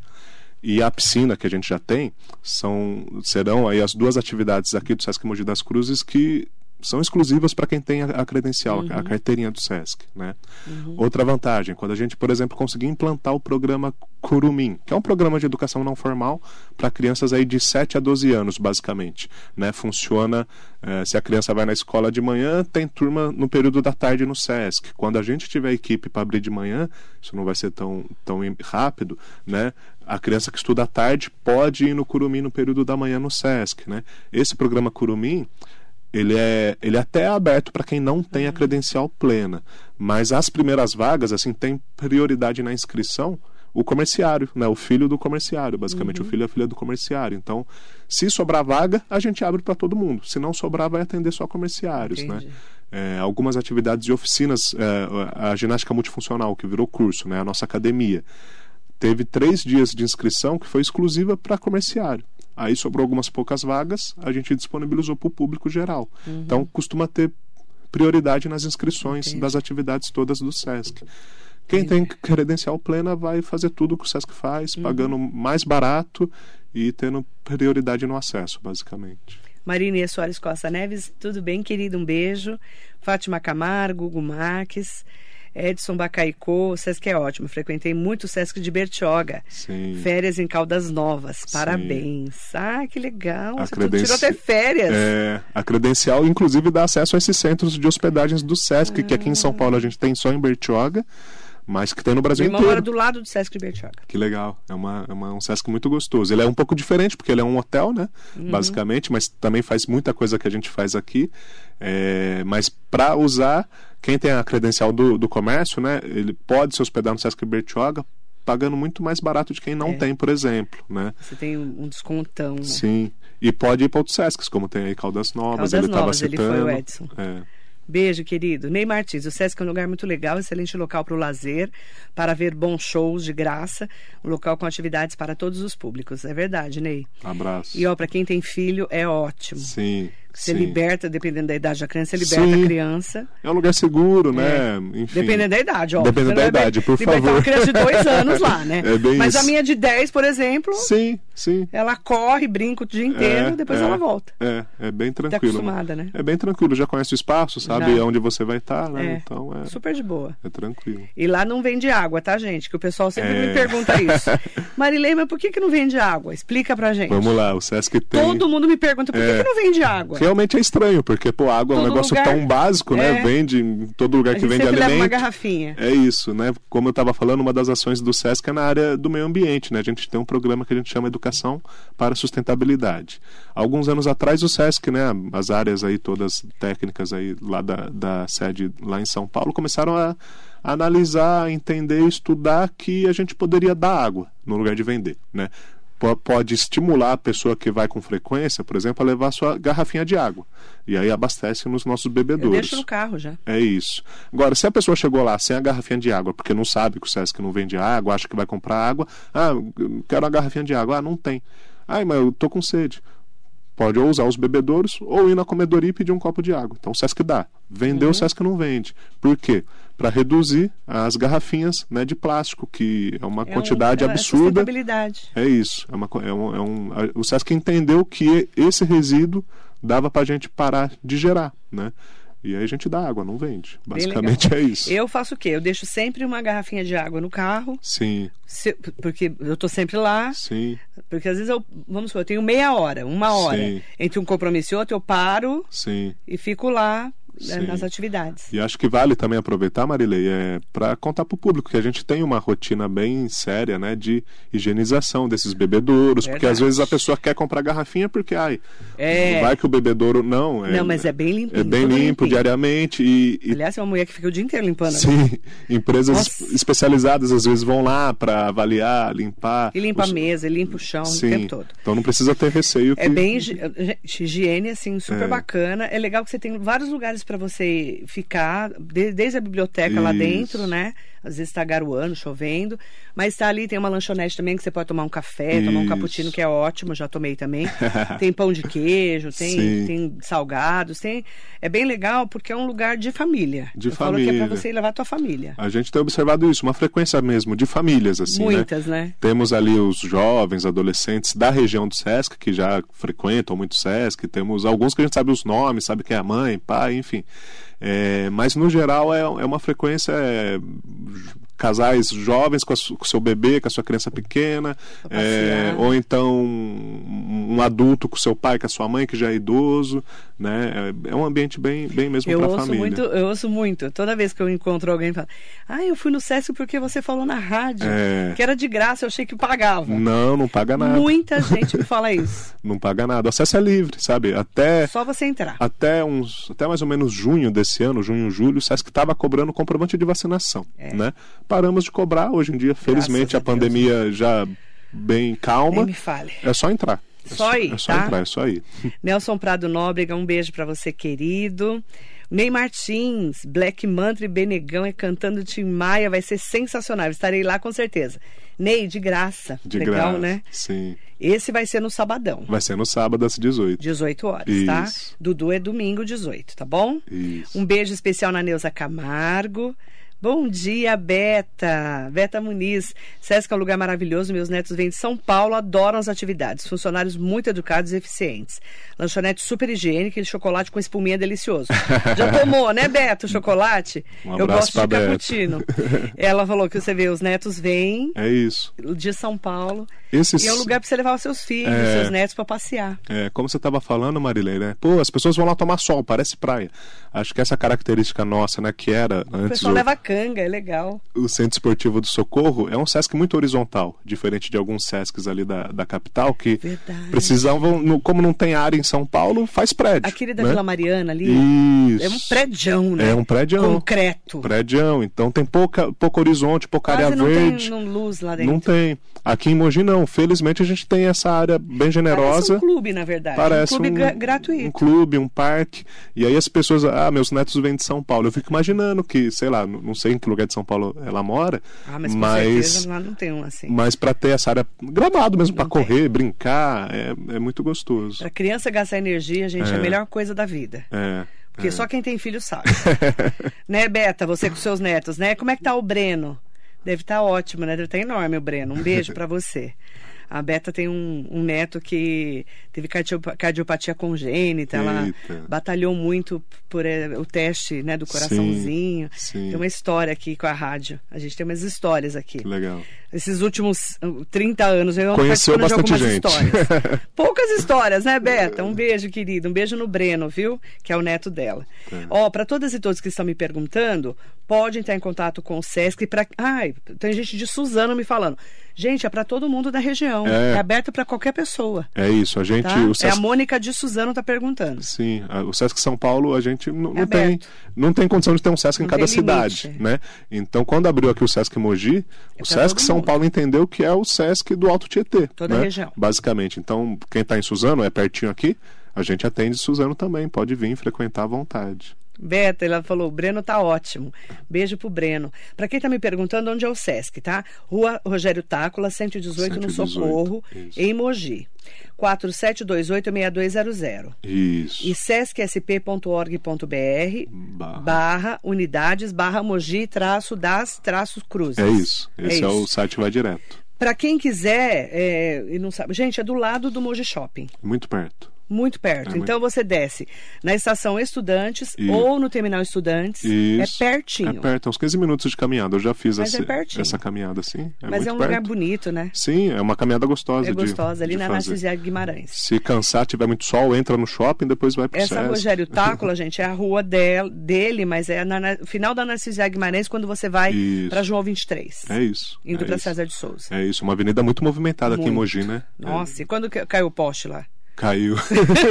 e a piscina que a gente já tem são serão aí as duas atividades aqui do Sesc Mogi das Cruzes que são exclusivas para quem tem a, credencial, uhum. a carteirinha do SESC. Né? Uhum. Outra vantagem, quando a gente, por exemplo, conseguir implantar o programa Curumim, que é um programa de educação não formal para crianças aí de 7 a 12 anos, basicamente. Né? Funciona, eh, se a criança vai na escola de manhã, tem turma no período da tarde no SESC. Quando a gente tiver equipe para abrir de manhã, isso não vai ser tão, tão rápido, né? a criança que estuda à tarde pode ir no Curumim no período da manhã no SESC. Né? Esse programa Curumim ele é, ele é até aberto para quem não tem a uhum. credencial plena, mas as primeiras vagas assim tem prioridade na inscrição o comerciário, né? O filho do comerciário, basicamente uhum. o filho e a filha do comerciário. Então, se sobrar vaga, a gente abre para todo mundo. Se não sobrar, vai atender só comerciários, né? Entendi. né? É, algumas atividades de oficinas, é, a ginástica multifuncional que virou curso, né? A nossa academia teve três dias de inscrição que foi exclusiva para comerciário. Aí sobrou algumas poucas vagas, a gente disponibilizou para o público geral. Uhum. Então costuma ter prioridade nas inscrições Entendi. das atividades todas do SESC. Quem Entendi. tem credencial plena vai fazer tudo que o SESC faz, uhum. pagando mais barato e tendo prioridade no acesso, basicamente. Marinês Soares Costa Neves, tudo bem, querido? Um beijo. Fátima Camargo, Hugo Marques. Edson Bacaicô, o Sesc é ótimo. Frequentei muito o Sesc de Bertioga. Sim. Férias em Caldas Novas. Parabéns. Sim. Ah, que legal. A Você credenci... tirou até férias. É, a credencial, inclusive, dá acesso a esses centros de hospedagens do Sesc, ah. que aqui em São Paulo a gente tem só em Bertioga mas que tem no Brasil irmão inteiro. mora do lado do Sesc Bertioga. Que legal. É, uma, é uma, um Sesc muito gostoso. Ele é um pouco diferente, porque ele é um hotel, né? Uhum. Basicamente, mas também faz muita coisa que a gente faz aqui. É, mas para usar, quem tem a credencial do, do comércio, né? Ele pode se hospedar no Sesc Bertioga, pagando muito mais barato de quem não É. tem, por exemplo, né? Você tem um descontão. né? Sim. E pode ir para outros Sescs, como tem aí Caldas Novas, Caldas ele estava Novas, ele foi citando. o Edson. É. Beijo, querido. Ney Martins, o Sesc é um lugar muito legal, excelente local para o lazer, para ver bons shows de graça, um local com atividades para todos os públicos. É verdade, Ney. Abraço. E ó, para quem tem filho, é ótimo. Sim. Você sim. liberta, dependendo da idade da criança, você liberta Sim. a criança. É um lugar seguro, né? Enfim. Dependendo da idade, ó. Dependendo da idade, por libertar favor. uma criança de dois anos lá, né? É bem Mas a isso. minha de 10, por exemplo, Sim, sim. ela corre, brinca o dia inteiro, É, depois é, ela volta. É, é bem tranquilo. acostumada, né? É bem tranquilo, já conhece o espaço, sabe Já. onde você vai estar, né? É. Então é, Super de boa. é tranquilo. E lá não vende água, tá, gente? Que o pessoal sempre É. me pergunta isso. Marilei, mas por que, que não vende água? Explica pra gente. Vamos lá, o Sesc tem. Todo mundo me pergunta por que, É. que não vende água? Realmente é estranho, porque, pô, água é um Todo negócio lugar- tão básico, né? É. Vende em todo lugar que vende sempre leva uma alimento. garrafinha. É isso, né? Como eu estava falando, uma das ações do SESC é na área do meio ambiente, né? A gente tem um programa que a gente chama Educação para Sustentabilidade. Alguns anos atrás o SESC, né, as áreas aí todas técnicas aí lá da, da sede lá em São Paulo começaram a analisar, entender, estudar que a gente poderia dar água no lugar de vender, né? Po- Pode estimular a pessoa que vai com frequência, por exemplo, a levar sua garrafinha de água. E aí abastece nos nossos Eu bebedouros. deixo no carro já. É isso. Agora, se a pessoa chegou lá sem a garrafinha de água, porque não sabe que o Sesc não vende água, acha que vai comprar água, ah, eu quero uma garrafinha de água, ah, não tem. Ai, mas eu tô com sede. Pode ou usar os bebedouros ou ir na comedoria e pedir um copo de água. Então o Sesc dá. Vender Uhum. o Sesc não vende. Por quê? Para reduzir as garrafinhas né, de plástico, que é uma É um- quantidade é absurda. sustentabilidade. É isso. É uma, é um, é um- o Sesc entendeu que esse resíduo dava para a gente parar de gerar, né? E aí a gente dá água, não vende. Basicamente é isso. Eu faço o quê? Eu deixo sempre uma garrafinha de água no carro, Sim, se- porque eu tô sempre lá. sim, Porque às vezes eu, vamos supor, eu tenho meia hora, uma hora. Sim. Entre um compromisso e outro, eu paro sim. e fico lá Sim. nas atividades. E acho que vale também aproveitar, Marilei, é, para contar para o público que a gente tem uma rotina bem séria, né, de higienização desses bebedouros, porque às Verdade. vezes a pessoa quer comprar garrafinha porque, ai, É. vai que o bebedouro não. Não, mas é bem limpinho, É bem limpo limpinho. diariamente e, e Aliás, é uma mulher que fica o dia inteiro limpando. Sim, empresas Nossa. especializadas às vezes vão lá para avaliar, limpar. E limpa os- a mesa, e limpa o chão Sim, o tempo todo. então não precisa ter receio. É que- bem higiene, assim, super É. bacana. É legal que você tem vários lugares para você ficar, de- desde a biblioteca lá Isso. dentro, né? Às vezes está garoando, chovendo. Mas tá ali, tem uma lanchonete também que você pode tomar um café, tomar um Isso. cappuccino, que é ótimo, já tomei também. tem pão de queijo, tem, tem salgados, tem. É bem legal porque é um lugar de família. De Eu falo que é família. para você levar a tua família. A gente tem observado isso, uma frequência mesmo de famílias, assim, né? Muitas, né? Temos ali os jovens, adolescentes da região do Sesc, que já frequentam muito o Sesc. Temos alguns que a gente sabe os nomes, sabe quem é a mãe, pai, enfim. É, mas no geral é, é uma frequência. Casais jovens com, a com seu bebê, com a sua criança pequena, é, ou então um adulto com seu pai, com a sua mãe, que já é idoso, né? É, é um ambiente bem, bem mesmo para a família. muito, eu ouço muito. Toda vez que eu encontro alguém, fala: Ah, eu fui no Sesc porque você falou na rádio É. que era de graça, eu achei que pagava. Não, não paga nada. Muita gente me fala isso. Não paga nada. O acesso é livre, sabe? Até Só você entrar. até uns até mais ou menos junho desse ano, junho, julho, o SESC estava cobrando comprovante de vacinação, É. né? Paramos de cobrar hoje em dia, felizmente a a, Deus. pandemia já bem Nem calma. me fale. É só entrar. É Só É só tá? entrar, é só ir. Nelson Prado Nóbrega, um beijo pra você, querido. Ney Martins, Black Mantra e Benegão é cantando Tim Maia, vai ser sensacional. Estarei lá com certeza. Ney, de graça. De Legal, graça. né? Sim. Esse vai ser no sabadão, Vai ser no sábado às 18. 18 horas, tá? Isso. Dudu é domingo, 18, tá bom? Isso. Um beijo especial na Neuza Camargo. Bom dia, Beta. Beta Muniz. Sesc é um lugar maravilhoso. Meus netos vêm de São Paulo, adoram as atividades. Funcionários muito educados e eficientes. Lanchonete super higiênica e chocolate com espuminha delicioso. Já tomou, né, Beto, o chocolate? Um Eu gosto de Beta. cappuccino. Ela falou que você vê, os netos vêm É isso. de São Paulo. Esses... E é um lugar para você levar os seus filhos, É. seus netos para passear. É, como você estava falando, Marilei, né? Pô, as pessoas vão lá tomar sol, parece praia. Acho que essa característica nossa, né, que era O antes pessoal o, leva canga, é legal. o Centro Esportivo do Socorro, é um Sesc muito horizontal, diferente de alguns Sescs ali da, da capital, que Verdade. precisavam, como não tem área em São Paulo, faz prédio. Aquele da né? Vila Mariana ali Isso. é um prédião, né? É um prédião. Concreto. Prédião, então tem pouca, pouco horizonte, pouca Quase área não verde. tem não, luz lá dentro. Não tem. Aqui em Mogi não. Felizmente a gente tem essa área bem Parece generosa. um clube, na verdade. Parece um clube um, gra- um gratuito. clube, um parque. E aí as pessoas, ah, meus netos vêm de São Paulo. Eu fico imaginando que, sei lá, não sei em que lugar de São Paulo ela mora, Ah, mas com mas certeza lá não tem um assim. mas para ter essa área gramado mesmo para Não correr, brincar, é, é muito gostoso. Pra criança gastar energia, gente, é a É. melhor coisa da vida. É. Porque é. só quem tem filho sabe. né, Beta, você com seus netos, né? Como é que tá o Breno? Deve estar ótimo, né? Deve estar enorme o Breno. Um beijo pra você. A Beta tem um, um neto que teve cardiopa- cardiopatia congênita, ela Eita. batalhou muito por eh, o teste né, do coraçãozinho. sim. Tem uma história aqui com a rádio. A gente tem umas histórias aqui. Que legal. Esses últimos uh, 30 anos eu Conheceu bastante algumas gente. histórias. Poucas histórias, né, Beta? Um beijo, querido. Um beijo no Breno, viu? Que é o neto dela. É. Ó, para todas e todos que estão me perguntando, pode entrar em contato com o Sesc. Pra... Ai, tem gente de Suzano me falando. Gente, é para todo mundo da região. É, É. aberto para qualquer pessoa. É isso, a gente. Tá? O É a Sesc Mônica de Suzano tá perguntando. Sim, a- o Sesc São Paulo a gente não, É tem, aberto. não tem condição de ter um Sesc em Não cada tem cidade, limite. né? Então, quando abriu aqui o Sesc Mogi, É o Sesc São mundo. Paulo entendeu que é o Sesc do Alto Tietê, Toda a né? região. Basicamente. Então, quem está em Suzano é pertinho aqui, a gente atende Suzano também, pode vir frequentar à vontade. Beta, ela falou, o Breno tá ótimo. Beijo pro Breno. Para quem tá me perguntando onde é o Sesc, tá? Rua Rogério Tácula, 118, no 118, Socorro, isso. em Mogi. 4728-6200. Isso. E sescsp.org.br Barra. barra unidades barra Mogi traço das traços cruzes. É isso. Esse é, isso. o site vai direto. Para quem quiser é, e não sabe, gente, é do lado do Mogi Shopping. Muito perto. Muito perto. É então você desce na estação Estudantes E- ou no terminal Estudantes. Isso. É pertinho. É perto, é uns 15 minutos de caminhada. Eu já fiz Mas é essa caminhada assim. É Mas muito é um lugar perto. bonito, né? Sim, é uma caminhada gostosa. É de- gostosa, ali de na. Narciso Guimarães. Se cansar, tiver muito sol, entra no shopping, depois vai pro Essa. Rogério Tácula, gente, é a rua del- dele, mas é na, na- final da Narciso Guimarães, quando você vai para João 23. É isso. Indo é para. César de Souza. É isso, uma avenida muito movimentada aqui em Muito. Mogi, né? Nossa, e quando caiu o poste lá? Caiu.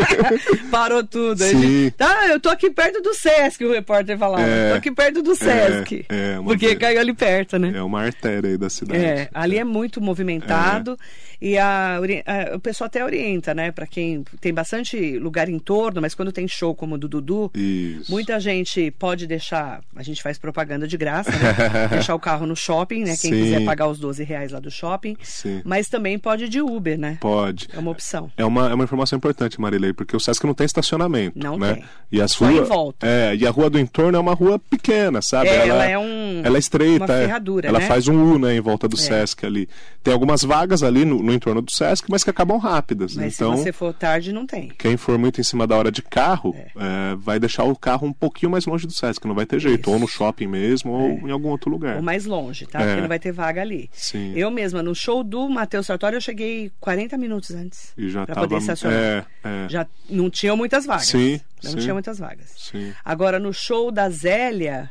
Parou tudo. Sim. gente, tá, eu tô aqui perto do Sesc, o repórter falava. É. tô aqui perto do Sesc. é, uma porque vez. caiu ali perto, né? é uma artéria aí da cidade. É, ali é muito movimentado e a, a- o pessoal até orienta, né? Para quem tem bastante lugar em torno, mas quando tem show como o do Dudu, Isso. muita gente pode deixar. A gente faz propaganda de graça, né? deixar o carro no shopping, né? Quem Sim. quiser pagar os 12 reais lá do shopping. Sim. Mas também pode ir de Uber, né? Pode. É uma opção. É uma, é uma informação importante, Marilei, porque o Sesc não tem estacionamento. Não né? tem. E as Só volta. É, e a rua do entorno é uma rua pequena, sabe? É, ela é um- Ela é estreita. uma é. ferradura, Ela né? faz um U, né, em volta do Sesc ali. Tem algumas vagas ali no, no entorno do Sesc, mas que acabam rápidas. Mas então, se você for tarde, não tem. quem for muito em cima da hora de carro, é, vai deixar o carro um pouquinho mais longe do Sesc, não vai ter jeito. Isso. Ou no shopping mesmo, ou em algum outro lugar. Ou mais longe, tá? É. Porque não vai ter vaga ali. Sim. Eu mesma, no show do Matheus Sartori, eu cheguei 40 minutos antes. E já pra tava. É, é. Já não tinham muitas vagas. Sim, Não sim. tinha muitas vagas. Sim. Agora, no show da Zélia,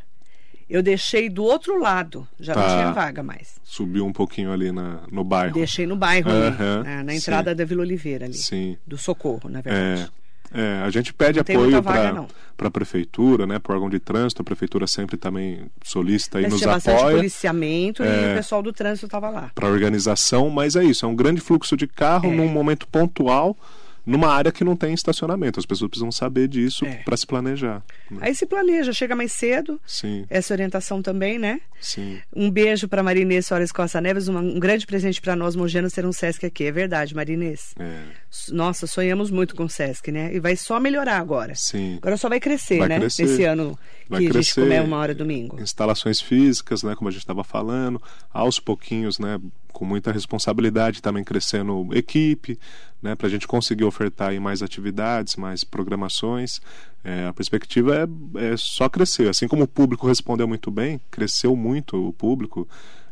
eu deixei do outro lado. Já não Tá. tinha vaga mais. Subiu um pouquinho ali na, no bairro. Deixei no bairro, ali, Aham, na, na sim. entrada da Vila Oliveira ali. Sim. Do Socorro, na É, verdade. é, a gente pede Não apoio para não. a prefeitura, né, para órgão de trânsito. A prefeitura sempre também solicita e nos apoia policiamento e É. o pessoal do trânsito estava lá. para a organização, mas é isso, é um grande fluxo de carro É. num momento pontual, numa área que não tem estacionamento. As pessoas precisam saber disso É. para se planejar. né? Aí se planeja, chega mais cedo. Sim, Essa orientação também, né? sim. Um beijo para Marinês Soares Costa Neves, uma- um grande presente para nós, mogenos, ter um Sesc aqui. É verdade, Marinês. É, Nossa, sonhamos muito com o Sesc, né? E vai só melhorar agora. sim. Agora só vai crescer, Vai né? crescer. Esse ano Vai que a gente crescer. comemora uma hora domingo. Instalações físicas, né, como a gente estava falando, aos pouquinhos, né, com muita responsabilidade, também crescendo equipe, né, para a gente conseguir ofertar aí mais atividades, mais programações. É, a perspectiva é, é só crescer. Assim como o público respondeu muito bem, cresceu muito o público.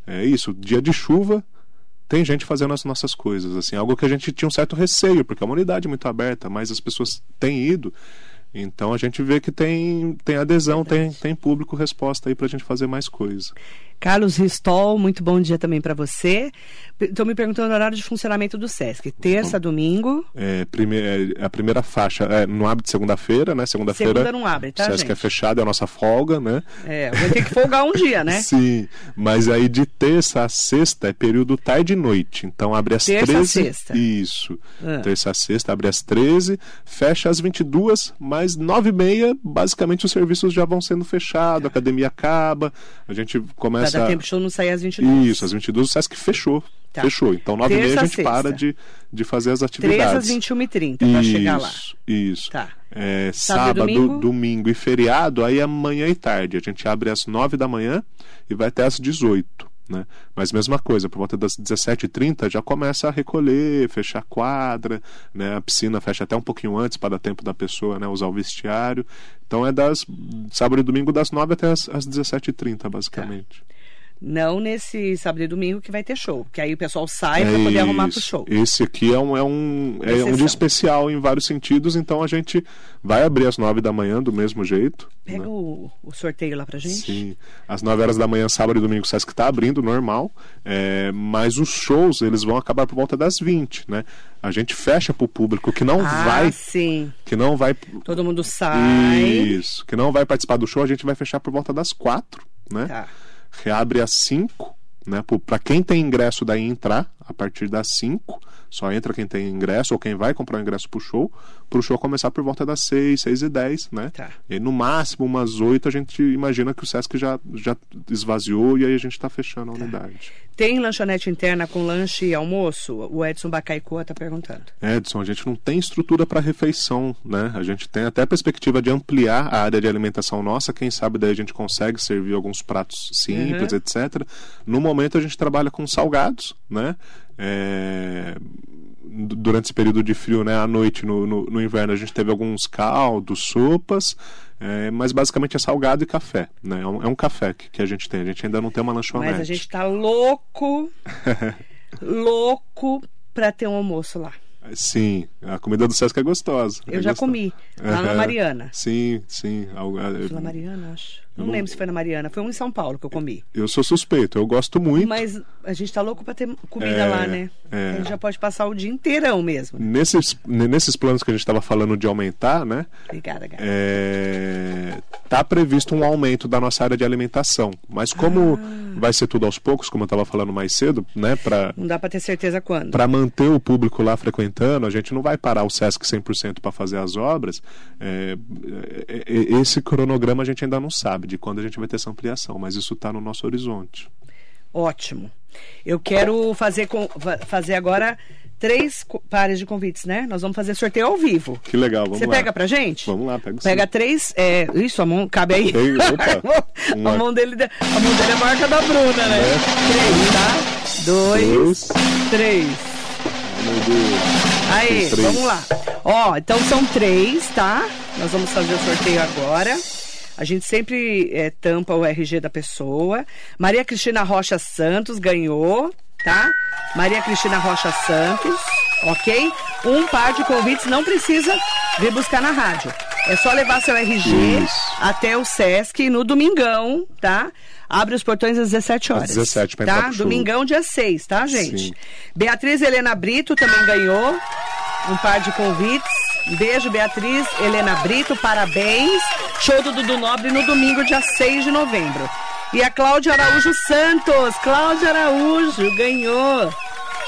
É isso. Dia de chuva tem gente fazendo as nossas coisas, assim, algo que a gente tinha um certo receio, porque é uma unidade muito aberta, mas as pessoas têm ido. Então a gente vê que tem, tem adesão, tem, tem público resposta aí para a gente fazer mais coisa. Carlos Ristol, muito bom dia também para você. Estou me perguntando o horário de funcionamento do SESC. Terça, domingo. É, prime é, a primeira faixa é, não abre de segunda-feira, né? Segunda-feira. Segunda não abre, tá, SESC gente? é fechado, é a nossa folga, né? É, vai ter que folgar um dia, né? Sim, mas aí de terça a sexta é período tarde e noite. Então abre às Terça a 13. sexta. Isso. Ah. Terça a sexta abre às 13, fecha às 22, mas 9 e meia, basicamente os serviços já vão sendo fechados, a academia acaba, a gente começa. Dar tempo show não sair às 22. Isso, às 22 o Sesc fechou. Tá. Fechou. Então, 9 e meia Terça a a gente para sexta. de, de fazer as 3 atividades. às 21h30 para chegar lá. Isso. Tá. É, Sábado sábado, domingo? domingo? e feriado, aí é manhã e tarde. A gente abre às 9 da manhã e vai até às 18. Né? Mas mesma coisa, por volta das 17h30 já começa a recolher, fechar quadra, né? a piscina fecha até um pouquinho antes para dar tempo da pessoa né? usar o vestiário. Então é das sábado e domingo das 9 até as, as 17h30, basicamente. Não nesse sábado e domingo que vai ter show, que aí o pessoal sai para poder arrumar pro show. Esse aqui é um, é um, é um dia especial em vários sentidos, então a gente vai abrir às 9 da manhã do mesmo jeito. Pega né? o, o sorteio lá pra gente. Sim, às 9 horas da manhã, sábado e domingo, o Sesc está abrindo normal, é, mas os shows eles vão acabar por volta das 20, né? A gente fecha para o público que não ah, vai, sim. que não vai, Todo mundo sai. isso, que não vai participar do show, a gente vai fechar por volta das 4, né? Tá. Reabre às 5, né? Para quem tem ingresso daí entrar a partir das 5, só entra quem tem ingresso ou quem vai comprar o ingresso pro show, pro show começar por volta das 6, 6 e 10, né? Tá. E aí, no máximo umas 8 a gente imagina que o Sesc já, já esvaziou e aí a gente está fechando a Tá. unidade. Tem lanchonete interna com lanche e almoço? O Edson Bacaicoa tá perguntando. Edson, a gente não tem estrutura para refeição, né? A gente tem até a perspectiva de ampliar a área de alimentação nossa, quem sabe daí a gente consegue servir alguns pratos simples, Uhum. etc. No momento a gente trabalha com salgados, né? É, du- Durante esse período de frio, né, à noite, no, no, no inverno, a gente teve alguns caldos, sopas, é, mas basicamente é salgado e café. Né? É, um, é um café que, que a gente tem, a gente ainda não tem uma lanchonete. Mas a gente tá louco, louco pra ter um almoço lá. Sim, a comida do Sesc é gostosa. Eu é já gostosa. comi, lá na Aham. Mariana. Sim, sim. Algo- é, na Mariana, acho. Não, não- lembro se foi na Mariana. Foi um em São Paulo que eu comi. Eu sou suspeito, eu gosto muito. Mas a gente tá louco pra ter comida É, lá, né? é. A gente já pode passar o dia inteirão mesmo. né? Nesses, nesses planos que a gente estava falando de aumentar, né? Obrigada, Gabi. É, tá previsto um aumento da nossa área de alimentação. Mas como Ah. vai ser tudo aos poucos, como eu estava falando mais cedo, né? Para Não dá pra ter certeza quando. para manter o público lá frequentando, a gente não vai parar o Sesc 100% para fazer as obras. É, é, é, esse cronograma a gente ainda não sabe de quando a gente vai ter essa ampliação, mas isso está no nosso horizonte. Ótimo. Eu quero fazer, com, fazer agora três pares de convites, né? Nós vamos fazer sorteio ao vivo. Que legal, vamos Você lá. pega pra gente? Vamos lá, pega sim. Pega três. É, isso, a mão cabe aí. A, mão dele, a mão dele é maior que a da Bruna, né? É. Três, tá? Dois, Dois. três. Aí, três. vamos lá. Ó, então são três, tá? Nós vamos fazer o sorteio agora. A gente sempre é, tampa o RG da pessoa. Maria Cristina Rocha Santos ganhou, tá? Maria Cristina Rocha Santos, ok? Um par de convites não precisa vir buscar na rádio. É só levar seu RG Isso. até o Sesc no domingão, tá? Abre os portões às 17 horas. 17 pra tá? Domingão, dia 6, tá, gente? Sim. Beatriz Helena Brito também ganhou um par de convites. Um Beijo, Beatriz Helena Brito, parabéns. Show do Dudu Nobre no domingo, dia 6 de novembro. E a Cláudia Araújo Santos. Cláudia Araújo ganhou.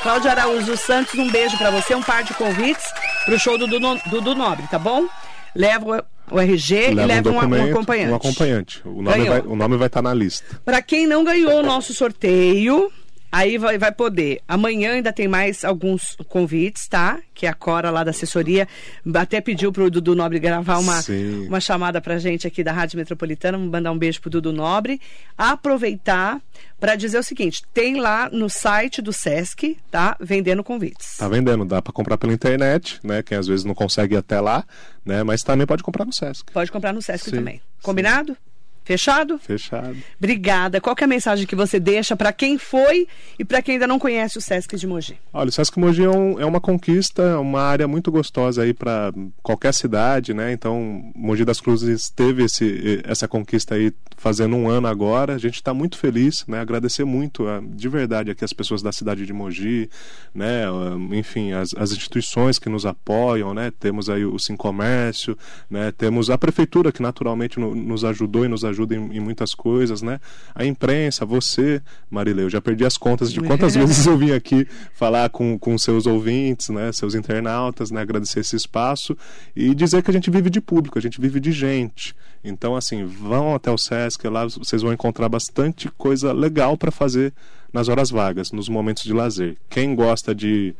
Cláudia Araújo Santos, um beijo pra você, um par de convites pro show do Dudu, Nobre, tá bom? Leva o, RG e leva um, um acompanhante. Um acompanhante. O nome, Ganhou. vai, estar na lista. Para quem não ganhou o nosso sorteio, aí vai, vai poder. Amanhã ainda tem mais alguns convites, tá? Que a Cora lá da assessoria até pediu pro Dudu Nobre gravar uma, Sim. uma chamada pra gente aqui da Rádio Metropolitana. Vamos mandar um beijo pro Dudu Nobre. Aproveitar para dizer o seguinte: tem lá no site do Sesc, tá? Vendendo convites. Tá vendendo, dá para comprar pela internet, né? Quem às vezes não consegue ir até lá, né? Mas também pode comprar no Sesc. Pode comprar no Sesc Sim, também. Combinado? Fechado? Fechado. Obrigada. Qual é a mensagem que você deixa para quem foi e para quem ainda não conhece o Sesc de Mogi? Olha, o Sesc Mogi é, um, é uma conquista, uma área muito gostosa aí para qualquer cidade, né? Então, Mogi das Cruzes teve esse, essa conquista aí fazendo um ano agora. A gente está muito feliz, né? Agradecer muito, de verdade, aqui as pessoas da cidade de Mogi, né? Enfim, as, as instituições que nos apoiam, né? Temos aí o Sim Comércio, né? Temos a prefeitura que naturalmente no, nos ajudou e nos ajudou ajuda em, em, muitas coisas, né? A imprensa, você, Marileu, já perdi as contas de quantas vezes eu vim aqui falar com, com seus ouvintes, né? Seus internautas, né? Agradecer esse espaço e dizer que a gente vive de público, a gente vive de gente. Então, assim, vão até o Sesc, lá vocês vão encontrar bastante coisa legal para fazer nas horas vagas, nos momentos de lazer. Quem gosta de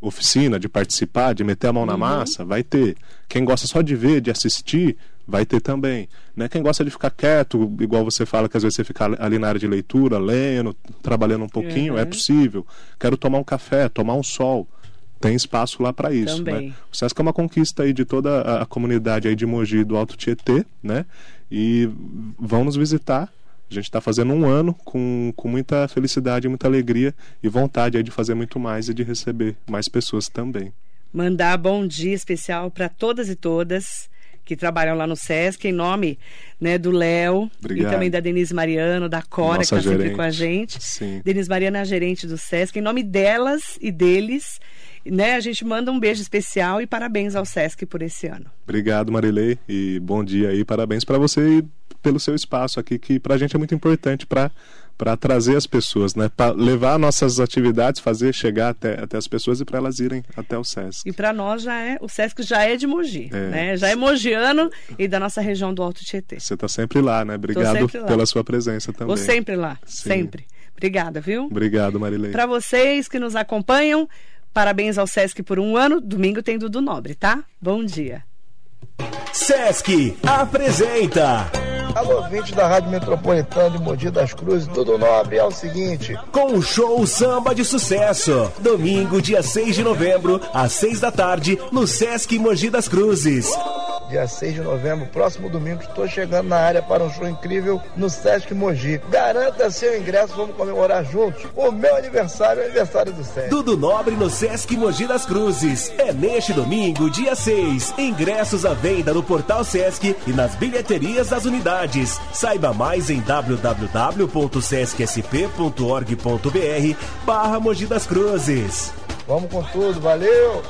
oficina, de participar, de meter a mão na uhum. massa, vai ter. Quem gosta só de ver, de assistir, vai ter também. Né? Quem gosta de ficar quieto, igual você fala que às vezes você fica ali na área de leitura, lendo, trabalhando um pouquinho, é uhum. é possível. Quero tomar um café, tomar um sol. Tem espaço lá para isso. Né? O Sesc é uma conquista aí de toda a, a comunidade aí de Mogi do Alto Tietê, né? E vão nos visitar a gente está fazendo um ano com, com muita felicidade, muita alegria e vontade aí de fazer muito mais e de receber mais pessoas também. Mandar bom dia especial para todas e todas que trabalham lá no SESC, em nome né, do Léo e também da Denise Mariano, da Cora, Nossa que está sempre com a gente. Sim. Denise Mariano é a gerente do SESC. Em nome delas e deles, né, a gente manda um beijo especial e parabéns ao SESC por esse ano. Obrigado, Marilei, e bom dia aí. Parabéns para você e pelo seu espaço aqui, que para a gente é muito importante para para trazer as pessoas, né? Para levar nossas atividades, fazer chegar até, até as pessoas e para elas irem até o SESC. E para nós já é, o SESC já é de Mogi, é. né? Já é mogiano e da nossa região do Alto Tietê. Você está sempre lá, né? Obrigado lá. pela sua presença também. Vou sempre lá, Sim. sempre. Obrigada, viu? Obrigado, Marilei. Para vocês que nos acompanham, parabéns ao SESC por um ano. Domingo tem Dudu Nobre, tá? Bom dia. SESC apresenta Alô, ouvinte da Rádio Metropolitana de Mogi das Cruzes, tudo nobre, é o seguinte. Com o show Samba de Sucesso, domingo, dia 6 de novembro, às 6 da tarde, no Sesc Mogi das Cruzes dia 6 de novembro, próximo domingo, estou chegando na área para um show incrível no Sesc Mogi. Garanta seu ingresso, vamos comemorar juntos o meu aniversário, o aniversário do Sesc. Tudo nobre no Sesc Mogi das Cruzes. É neste domingo, dia 6. Ingressos à venda no portal Sesc e nas bilheterias das unidades. Saiba mais em www.sescsp.org.br barra Mogi das Cruzes. Vamos com tudo, valeu!